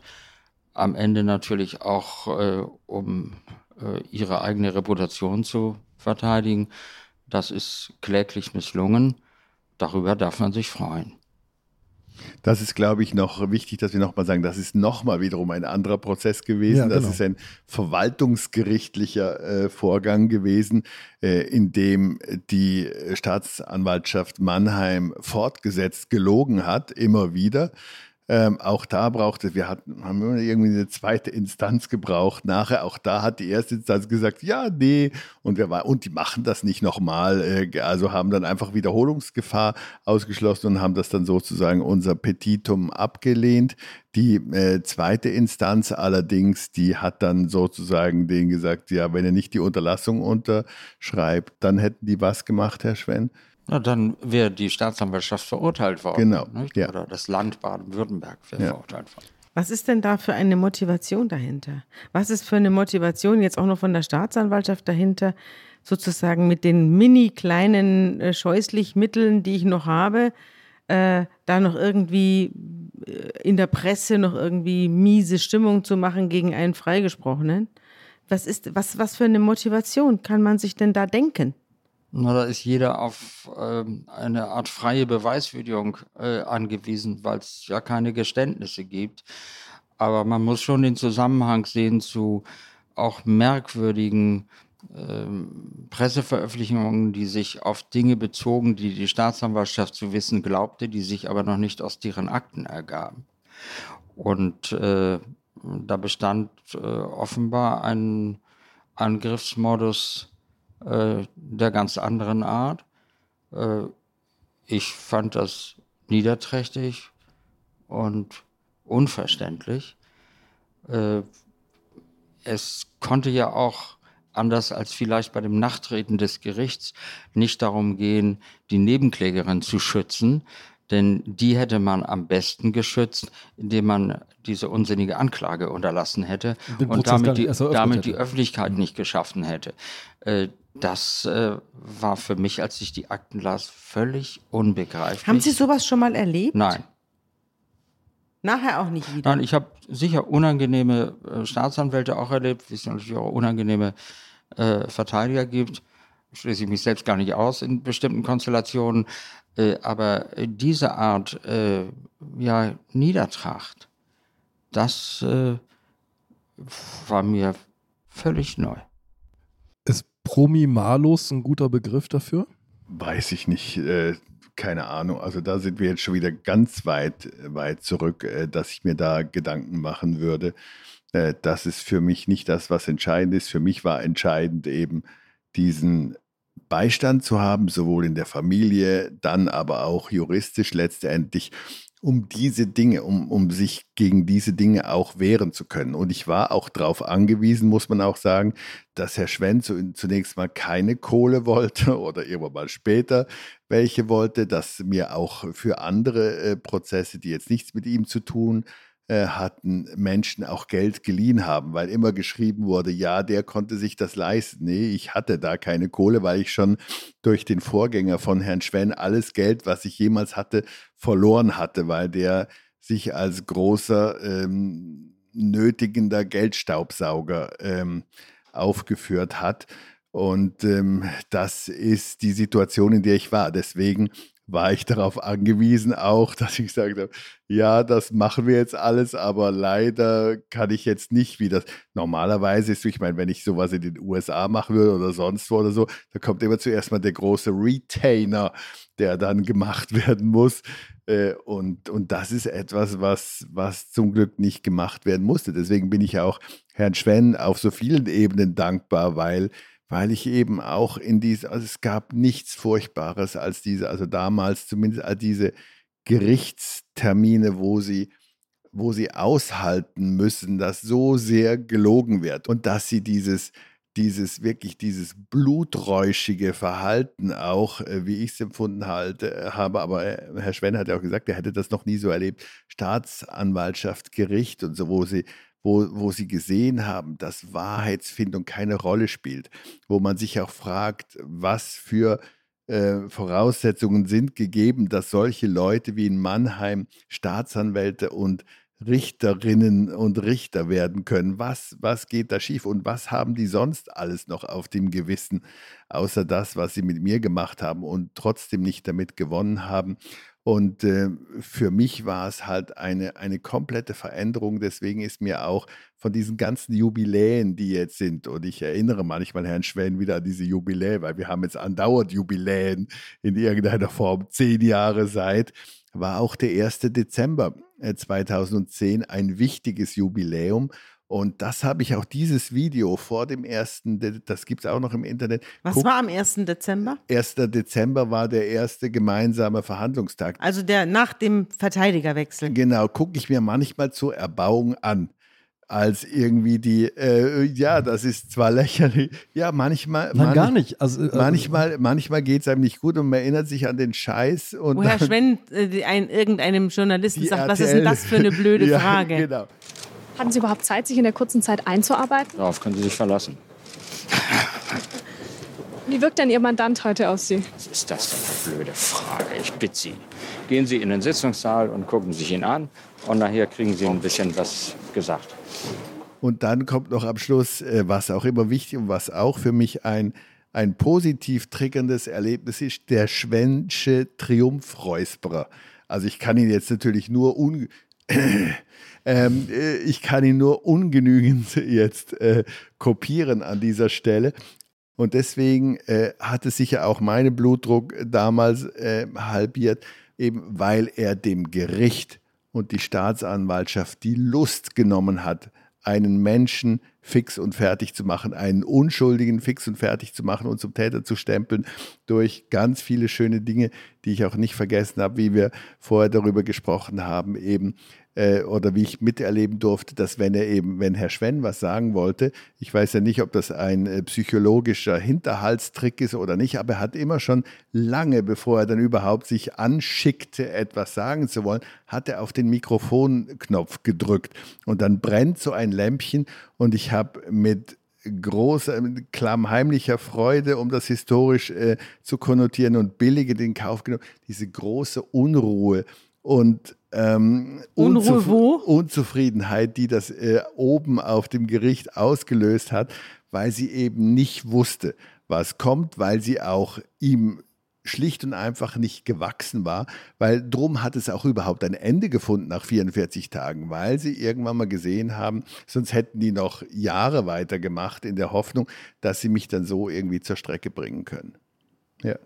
am Ende natürlich auch, äh, um äh, ihre eigene Reputation zu verteidigen. Das ist kläglich misslungen. Darüber darf man sich freuen. Das ist, glaube ich, noch wichtig, dass wir nochmal sagen, das ist nochmal wiederum ein anderer Prozess gewesen. Ja, genau. Das ist ein verwaltungsgerichtlicher äh, Vorgang gewesen, äh, in dem die Staatsanwaltschaft Mannheim fortgesetzt gelogen hat, immer wieder. Ähm, auch da brauchte, wir hatten, haben immer irgendwie eine zweite Instanz gebraucht. Nachher, auch da hat die erste Instanz gesagt, ja, nee, und wir war, und die machen das nicht nochmal. Äh, also haben dann einfach Wiederholungsgefahr ausgeschlossen und haben das dann sozusagen unser Petitum abgelehnt. Die äh, zweite Instanz allerdings, die hat dann sozusagen denen gesagt, ja, wenn ihr nicht die Unterlassung unterschreibt, dann hätten die was gemacht, Herr Schwenn? Na, dann wäre die Staatsanwaltschaft verurteilt worden. Genau. Ja. Oder das Land Baden-Württemberg wäre ja. verurteilt worden. Was ist denn da für eine Motivation dahinter? Was ist für eine Motivation jetzt auch noch von der Staatsanwaltschaft dahinter, sozusagen mit den mini kleinen äh, scheußlich Mitteln, die ich noch habe, äh, da noch irgendwie äh, in der Presse noch irgendwie miese Stimmung zu machen gegen einen Freigesprochenen? Was ist, was, was für eine Motivation kann man sich denn da denken? Na, da ist jeder auf ähm, eine Art freie Beweiswürdigung äh, angewiesen, weil es ja keine Geständnisse gibt. Aber man muss schon den Zusammenhang sehen zu auch merkwürdigen ähm, Presseveröffentlichungen, die sich auf Dinge bezogen, die die Staatsanwaltschaft zu wissen glaubte, die sich aber noch nicht aus deren Akten ergaben. Und äh, da bestand äh, offenbar ein Angriffsmodus äh, der ganz anderen Art. Äh, ich fand das niederträchtig und unverständlich. Äh, es konnte ja auch anders als vielleicht bei dem Nachtreten des Gerichts, nicht darum gehen, die Nebenklägerin zu schützen, denn die hätte man am besten geschützt, indem man diese unsinnige Anklage unterlassen hätte und damit, die, damit die Öffentlichkeit nicht geschaffen hätte. Äh, das äh, war für mich, als ich die Akten las, völlig unbegreiflich. Haben Sie sowas schon mal erlebt? Nein. Nachher auch nicht wieder? Nein, ich habe sicher unangenehme äh, Staatsanwälte auch erlebt, wie es natürlich auch unangenehme äh, Verteidiger gibt. Schließe ich mich selbst gar nicht aus in bestimmten Konstellationen. Äh, aber diese Art äh, ja, Niedertracht, das äh, war mir völlig neu. Promi-Malus ein guter Begriff dafür? Weiß ich nicht. Äh, keine Ahnung. Also da sind wir jetzt schon wieder ganz weit, weit zurück, äh, dass ich mir da Gedanken machen würde. Äh, das ist für mich nicht das, was entscheidend ist. Für mich war entscheidend eben diesen Beistand zu haben, sowohl in der Familie, dann aber auch juristisch letztendlich, um diese Dinge, um, um sich gegen diese Dinge auch wehren zu können. Und ich war auch darauf angewiesen, muss man auch sagen, dass Herr Schwenn zunächst mal keine Kohle wollte oder irgendwann mal später welche wollte, dass mir auch für andere äh, Prozesse, die jetzt nichts mit ihm zu tun äh, hatten Menschen auch Geld geliehen haben, weil immer geschrieben wurde, ja, der konnte sich das leisten. Nee, ich hatte da keine Kohle, weil ich schon durch den Vorgänger von Herrn Schwenn alles Geld, was ich jemals hatte, verloren hatte, weil der sich als großer ähm, nötigender Geldstaubsauger ähm, aufgeführt hat. Und ähm, das ist die Situation, in der ich war. Deswegen war ich darauf angewiesen auch, dass ich gesagt habe, ja, das machen wir jetzt alles, aber leider kann ich jetzt nicht, wie das normalerweise ist. Ich meine, wenn ich sowas in den USA machen würde oder sonst wo oder so, da kommt immer zuerst mal der große Retainer, der dann gemacht werden muss. Äh, und, und das ist etwas, was, was zum Glück nicht gemacht werden musste. Deswegen bin ich auch Herrn Schwenn auf so vielen Ebenen dankbar, weil weil ich eben auch in diese, also es gab nichts Furchtbares als diese, also damals zumindest als diese Gerichtstermine, wo sie, wo sie aushalten müssen, dass so sehr gelogen wird und dass sie dieses, dieses wirklich dieses bluträuschige Verhalten auch, äh, wie ich es empfunden halte, äh, habe. Aber äh, Herr Schwenn hat ja auch gesagt, er hätte das noch nie so erlebt. Staatsanwaltschaft, Gericht und so, wo sie wo, wo sie gesehen haben, dass Wahrheitsfindung keine Rolle spielt, wo man sich auch fragt, was für äh, Voraussetzungen sind gegeben, dass solche Leute wie in Mannheim Staatsanwälte und Richterinnen und Richter werden können. Was, was geht da schief und was haben die sonst alles noch auf dem Gewissen, außer das, was sie mit mir gemacht haben und trotzdem nicht damit gewonnen haben? Und äh, für mich war es halt eine, eine komplette Veränderung. Deswegen ist mir auch von diesen ganzen Jubiläen, die jetzt sind, und ich erinnere manchmal Herrn Schwen wieder an diese Jubiläen, weil wir haben jetzt andauernd Jubiläen in irgendeiner Form, zehn Jahre seit, war auch der 1. Dezember 2010 äh, ein wichtiges Jubiläum. Und das habe ich auch dieses Video vor dem ersten, das gibt es auch noch im Internet. Was Guck, war am 1. Dezember? 1. Dezember war der erste gemeinsame Verhandlungstag. Also der nach dem Verteidigerwechsel. Genau, gucke ich mir manchmal zur Erbauung an als irgendwie die, äh, ja, das ist zwar lächerlich, ja, manchmal. Nein, manch, gar nicht. Also, äh, manchmal manchmal geht es einem nicht gut und man erinnert sich an den Scheiß. Und Woher Schwenn äh, ein, irgendeinem Journalisten sagt, RTL, was ist denn das für eine blöde ja, Frage? Genau. Hatten Sie überhaupt Zeit, sich in der kurzen Zeit einzuarbeiten? Darauf können Sie sich verlassen. Wie wirkt denn Ihr Mandant heute auf Sie? Was ist das für eine blöde Frage? Ich bitte Sie. Gehen Sie in den Sitzungssaal und gucken sich ihn an und nachher kriegen Sie ein bisschen was gesagt. Und dann kommt noch am Schluss, äh, was auch immer wichtig und was auch für mich ein, ein positiv triggerndes Erlebnis ist, der Schwensche Triumphräusperer. Also ich kann ihn jetzt natürlich nur un ähm, äh, ich kann ihn nur ungenügend jetzt äh, kopieren an dieser Stelle. Und deswegen äh, hatte sicher auch mein Blutdruck damals äh, halbiert, eben weil er dem Gericht und die Staatsanwaltschaft die Lust genommen hat, einen Menschen fix und fertig zu machen, einen Unschuldigen fix und fertig zu machen und zum Täter zu stempeln durch ganz viele schöne Dinge, die ich auch nicht vergessen habe, wie wir vorher darüber gesprochen haben, eben äh, oder wie ich miterleben durfte, dass wenn er eben, wenn Herr Schwenn was sagen wollte, ich weiß ja nicht, ob das ein äh, psychologischer Hinterhaltstrick ist oder nicht, aber er hat immer schon lange, bevor er dann überhaupt sich anschickte, etwas sagen zu wollen, hat er auf den Mikrofonknopf gedrückt. Und dann brennt so ein Lämpchen und ich habe mit großer, klammheimlicher Freude, um das historisch äh, zu konnotieren und billige den Kauf genommen, diese große Unruhe. Und ähm, Unruhe wo? Unzufriedenheit, die das äh, oben auf dem Gericht ausgelöst hat, weil sie eben nicht wusste, was kommt, weil sie auch ihm schlicht und einfach nicht gewachsen war, weil drum hat es auch überhaupt ein Ende gefunden nach 44 Tagen, weil sie irgendwann mal gesehen haben, sonst hätten die noch Jahre weitergemacht in der Hoffnung, dass sie mich dann so irgendwie zur Strecke bringen können. Ja.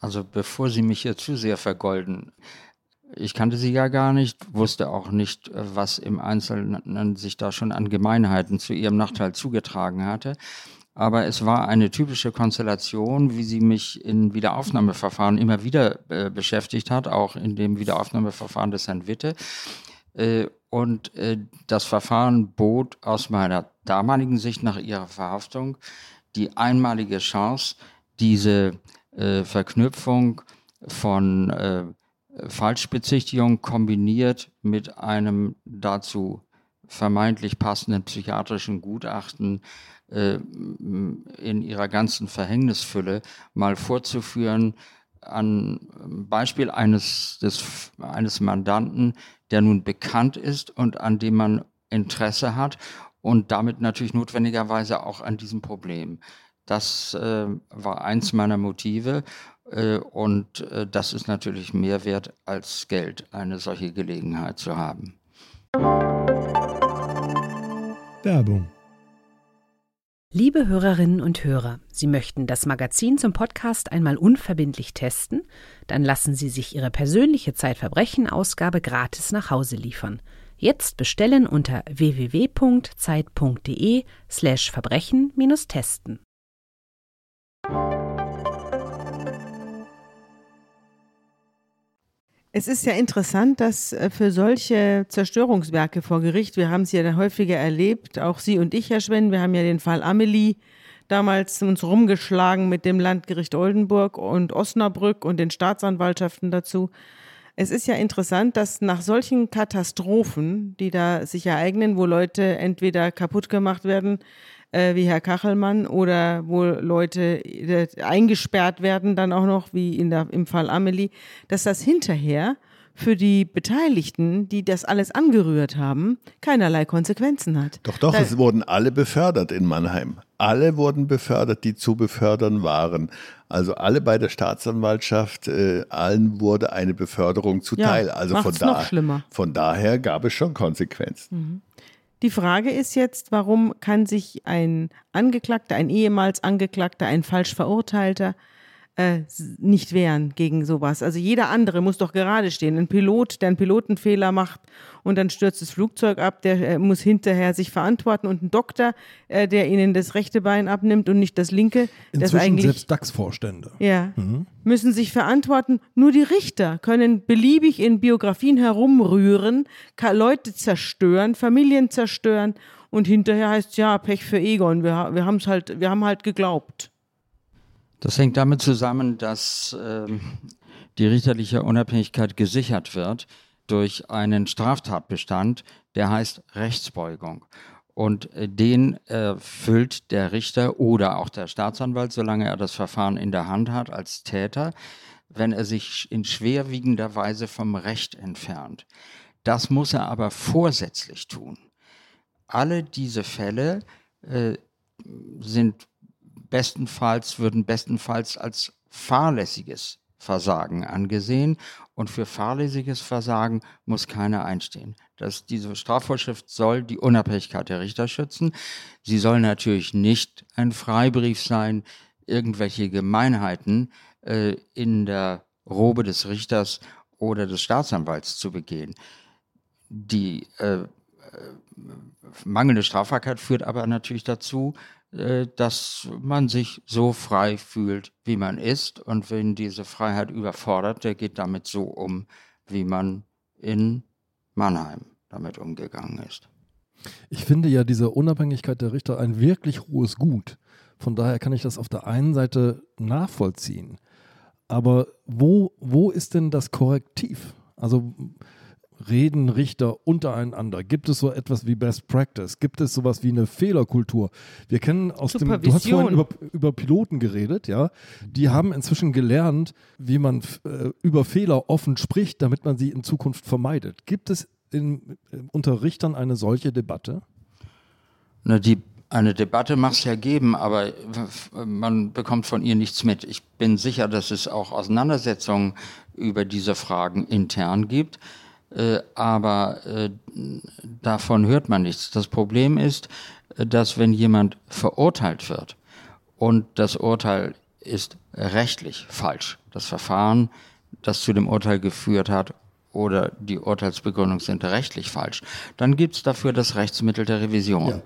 Also bevor Sie mich hier zu sehr vergolden, ich kannte sie ja gar nicht, wusste auch nicht, was im Einzelnen sich da schon an Gemeinheiten zu ihrem Nachteil zugetragen hatte. Aber es war eine typische Konstellation, wie sie mich in Wiederaufnahmeverfahren immer wieder äh, beschäftigt hat, auch in dem Wiederaufnahmeverfahren des Herrn Witte. Äh, und äh, das Verfahren bot aus meiner damaligen Sicht nach ihrer Verhaftung die einmalige Chance, diese äh, Verknüpfung von äh, Falschbezichtigung kombiniert mit einem dazu vermeintlich passenden psychiatrischen Gutachten äh, in ihrer ganzen Verhängnisfülle mal vorzuführen an Beispiel eines, des, eines Mandanten, der nun bekannt ist und an dem man Interesse hat und damit natürlich notwendigerweise auch an diesem Problem. Das äh, war eins meiner Motive und äh, das ist natürlich mehr wert als Geld, eine solche Gelegenheit zu haben. Werbung. Liebe Hörerinnen und Hörer, Sie möchten das Magazin zum Podcast einmal unverbindlich testen? Dann lassen Sie sich Ihre persönliche Zeitverbrechen-Ausgabe gratis nach Hause liefern. Jetzt bestellen unter www.zeit.de Es ist ja interessant, dass äh, für solche Zerstörungswerke vor Gericht, wir haben es ja häufiger erlebt, auch Sie und ich, Herr Schwen, wir haben ja den Fall Amelie damals uns rumgeschlagen mit dem Landgericht Oldenburg und Osnabrück und den Staatsanwaltschaften dazu. Es ist ja interessant, dass nach solchen Katastrophen, die da sich ereignen, wo Leute entweder kaputt gemacht werden, äh, wie Herr Kachelmann oder wo Leute äh, eingesperrt werden, dann auch noch, wie in der, im Fall Amelie, dass das hinterher für die Beteiligten, die das alles angerührt haben, keinerlei Konsequenzen hat. Doch, doch, da, es wurden alle befördert in Mannheim. Alle wurden befördert, die zu befördern waren. Also alle bei der Staatsanwaltschaft, äh, allen wurde eine Beförderung zuteil. Ja, also von, da, von daher gab es schon Konsequenzen. Mhm. Die Frage ist jetzt, warum kann sich ein Angeklagter, ein ehemals Angeklagter, ein falsch Verurteilter äh, nicht wehren gegen sowas. Also jeder andere muss doch gerade stehen. Ein Pilot, der einen Pilotenfehler macht und dann stürzt das Flugzeug ab, der äh, muss hinterher sich verantworten. Und ein Doktor, äh, der ihnen das rechte Bein abnimmt und nicht das linke, Inzwischen das eigentlich selbst DAX-Vorstände. Ja, mhm. müssen sich verantworten. Nur die Richter können beliebig in Biografien herumrühren, Leute zerstören, Familien zerstören. Und hinterher heißt es ja Pech für Egon. Wir, wir haben es halt, wir haben halt geglaubt. Das hängt damit zusammen, dass äh, die richterliche Unabhängigkeit gesichert wird durch einen Straftatbestand, der heißt Rechtsbeugung. Und äh, den erfüllt äh, der Richter oder auch der Staatsanwalt, solange er das Verfahren in der Hand hat, als Täter, wenn er sich in schwerwiegender Weise vom Recht entfernt. Das muss er aber vorsätzlich tun. Alle diese Fälle äh, sind bestenfalls, würden bestenfalls als fahrlässiges Versagen angesehen. Und für fahrlässiges Versagen muss keiner einstehen. Das, diese Strafvorschrift soll die Unabhängigkeit der Richter schützen. Sie soll natürlich nicht ein Freibrief sein, irgendwelche Gemeinheiten äh, in der Robe des Richters oder des Staatsanwalts zu begehen. Die äh, äh mangelnde Strafbarkeit führt aber natürlich dazu, dass man sich so frei fühlt, wie man ist. Und wenn diese Freiheit überfordert, der geht damit so um, wie man in Mannheim damit umgegangen ist. Ich finde ja diese Unabhängigkeit der Richter ein wirklich hohes Gut. Von daher kann ich das auf der einen Seite nachvollziehen. Aber wo, wo ist denn das Korrektiv? Also reden Richter untereinander? Gibt es so etwas wie Best Practice? Gibt es sowas wie eine Fehlerkultur? Wir kennen aus dem, du hast vorhin über, über Piloten geredet, ja. Die haben inzwischen gelernt, wie man äh, über Fehler offen spricht, damit man sie in Zukunft vermeidet. Gibt es in, äh, unter Richtern eine solche Debatte? Na, die eine Debatte mag es ja geben, aber man bekommt von ihr nichts mit. Ich bin sicher, dass es auch Auseinandersetzungen über diese Fragen intern gibt. Äh, aber äh, davon hört man nichts. Das Problem ist, äh, dass wenn jemand verurteilt wird und das Urteil ist rechtlich falsch, das Verfahren, das zu dem Urteil geführt hat oder die Urteilsbegründung sind rechtlich falsch, dann gibt es dafür das Rechtsmittel der Revision. Ja.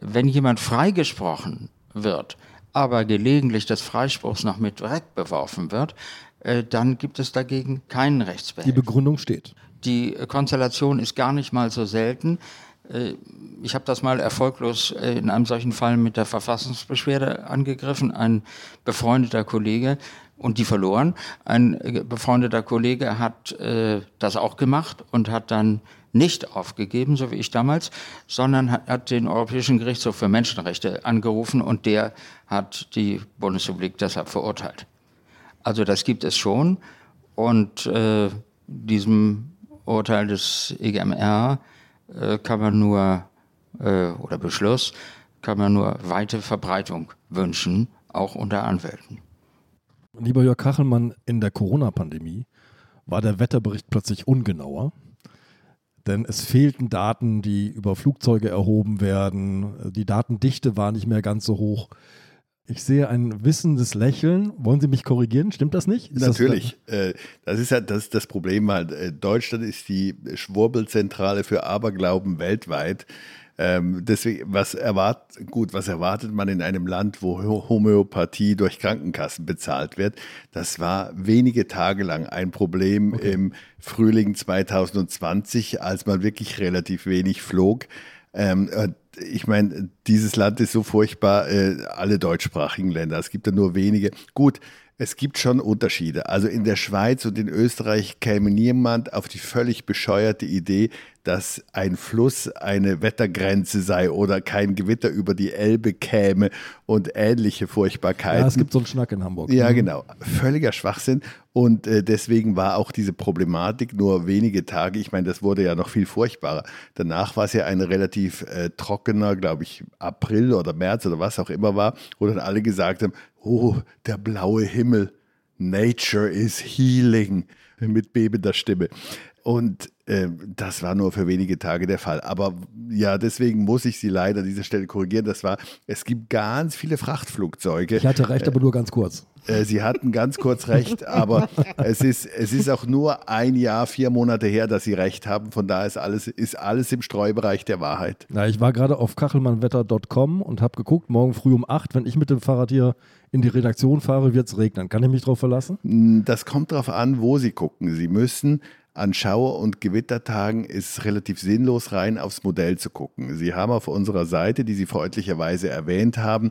Wenn jemand freigesprochen wird, aber gelegentlich des Freispruchs noch mit Dreck beworfen wird, dann gibt es dagegen keinen Rechtsbehelf. Die Begründung steht. Die Konstellation ist gar nicht mal so selten. Äh, ich habe das mal erfolglos äh, in einem solchen Fall mit der Verfassungsbeschwerde angegriffen. Ein befreundeter Kollege und die verloren. Ein äh, befreundeter Kollege hat das auch gemacht und hat dann nicht aufgegeben, so wie ich damals, sondern hat, den Europäischen Gerichtshof für Menschenrechte angerufen und der hat die Bundesrepublik deshalb verurteilt. Also das gibt es schon und äh, diesem Urteil des EGMR äh, kann man nur, äh, oder Beschluss, kann man nur weite Verbreitung wünschen, auch unter Anwälten. Lieber Jörg Kachelmann, in der Corona-Pandemie war der Wetterbericht plötzlich ungenauer. Denn es fehlten Daten, die über Flugzeuge erhoben werden. Die Datendichte war nicht mehr ganz so hoch. Ich sehe ein wissendes Lächeln. Wollen Sie mich korrigieren? Stimmt das nicht? Ist Natürlich. Das, äh, das, ist ja das, das Problem. Äh, Deutschland ist die Schwurbelzentrale für Aberglauben weltweit. Ähm, deswegen, was erwartet, gut, was erwartet man in einem Land, wo Homöopathie durch Krankenkassen bezahlt wird? Das war wenige Tage lang ein Problem okay. im Frühling 2020, als man wirklich relativ wenig flog. Ähm, ich meine, dieses Land ist so furchtbar, äh, alle deutschsprachigen Länder. Es gibt da nur wenige. Gut, es gibt schon Unterschiede. Also in der Schweiz und in Österreich käme niemand auf die völlig bescheuerte Idee, dass ein Fluss eine Wettergrenze sei oder kein Gewitter über die Elbe käme und ähnliche Furchtbarkeiten. Ja, es gibt so einen Schnack in Hamburg. Ja, mhm. genau. Völliger Schwachsinn. Und äh, deswegen war auch diese Problematik nur wenige Tage. Ich meine, das wurde ja noch viel furchtbarer. Danach war es ja ein relativ äh, trockener, glaube ich, April oder März oder was auch immer war, wo dann alle gesagt haben, oh, der blaue Himmel, Nature is healing mit bebender Stimme. Und äh, das war nur für wenige Tage der Fall. Aber ja, deswegen muss ich Sie leider an dieser Stelle korrigieren. Das war, es gibt ganz viele Frachtflugzeuge. Ich hatte recht, äh, aber nur ganz kurz. Äh, Sie hatten ganz kurz recht, aber es ist, es ist auch nur ein Jahr, vier Monate her, dass Sie recht haben. Von daher ist alles, ist alles im Streubereich der Wahrheit. Na, ich war gerade auf kachelmannwetter.com und habe geguckt, morgen früh um acht, wenn ich mit dem Fahrrad hier in die Redaktion fahre, wird es regnen. Kann ich mich darauf verlassen? Das kommt darauf an, wo Sie gucken. Sie müssen an Schauer- und Gewittertagen ist es relativ sinnlos, rein aufs Modell zu gucken. Sie haben auf unserer Seite, die Sie freundlicherweise erwähnt haben,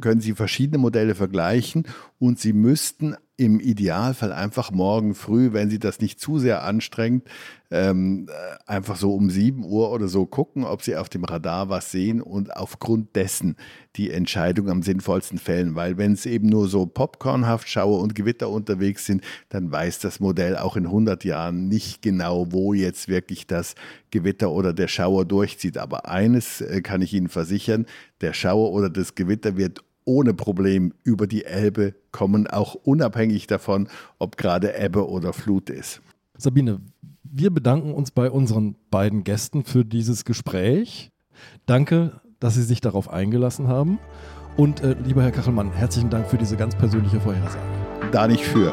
können Sie verschiedene Modelle vergleichen und Sie müssten im Idealfall einfach morgen früh, wenn Sie das nicht zu sehr anstrengt, ähm, äh, einfach so um 7 Uhr oder so gucken, ob Sie auf dem Radar was sehen und aufgrund dessen die Entscheidung am sinnvollsten fällen. Weil wenn es eben nur so popcornhaft Schauer und Gewitter unterwegs sind, dann weiß das Modell auch in 100 Jahren nicht genau, wo jetzt wirklich das Gewitter oder der Schauer durchzieht. Aber eines äh, kann ich Ihnen versichern, der Schauer oder das Gewitter wird ohne Problem über die Elbe kommen, auch unabhängig davon, ob gerade Ebbe oder Flut ist. Sabine, wir bedanken uns bei unseren beiden Gästen für dieses Gespräch. Danke, dass Sie sich darauf eingelassen haben. Und äh, lieber Herr Kachelmann, herzlichen Dank für diese ganz persönliche Vorhersage. Da nicht für.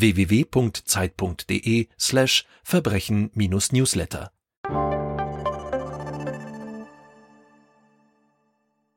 www.zeit.de slash Verbrechen-Newsletter